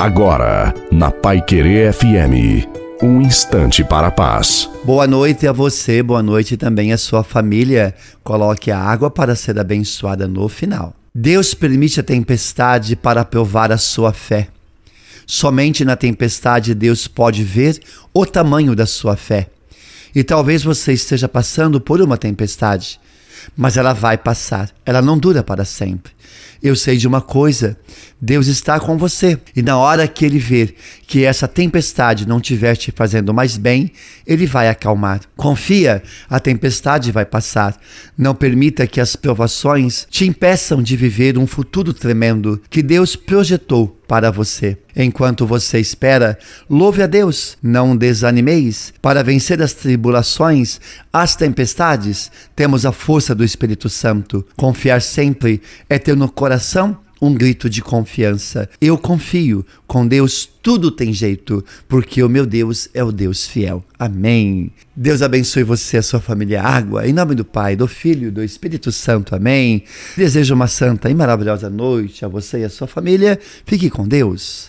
Agora, na Pai Querer FM, um instante para a paz. Boa noite a você, boa noite também à sua família. Coloque a água para ser abençoada no final. Deus permite a tempestade para provar a sua fé. Somente na tempestade Deus pode ver o tamanho da sua fé. E talvez você esteja passando por uma tempestade, mas ela vai passar, ela não dura para sempre. Eu sei de uma coisa: Deus está com você. E na hora que ele ver que essa tempestade não estiver te fazendo mais bem, ele vai acalmar. Confia, a tempestade vai passar. Não permita que as provações te impeçam de viver um futuro tremendo que Deus projetou para você. Enquanto você espera, louve a Deus, não desanimeis. Para vencer as tribulações, as tempestades, temos a força do Espírito Santo. Confiar sempre é ter no coração um grito de confiança. Eu confio, com Deus tudo tem jeito, porque o meu Deus é o Deus fiel. Amém. Deus abençoe você e a sua família água, em nome do Pai, do Filho e do Espírito Santo. Amém. Desejo uma santa e maravilhosa noite a você e a sua família. Fique com Deus.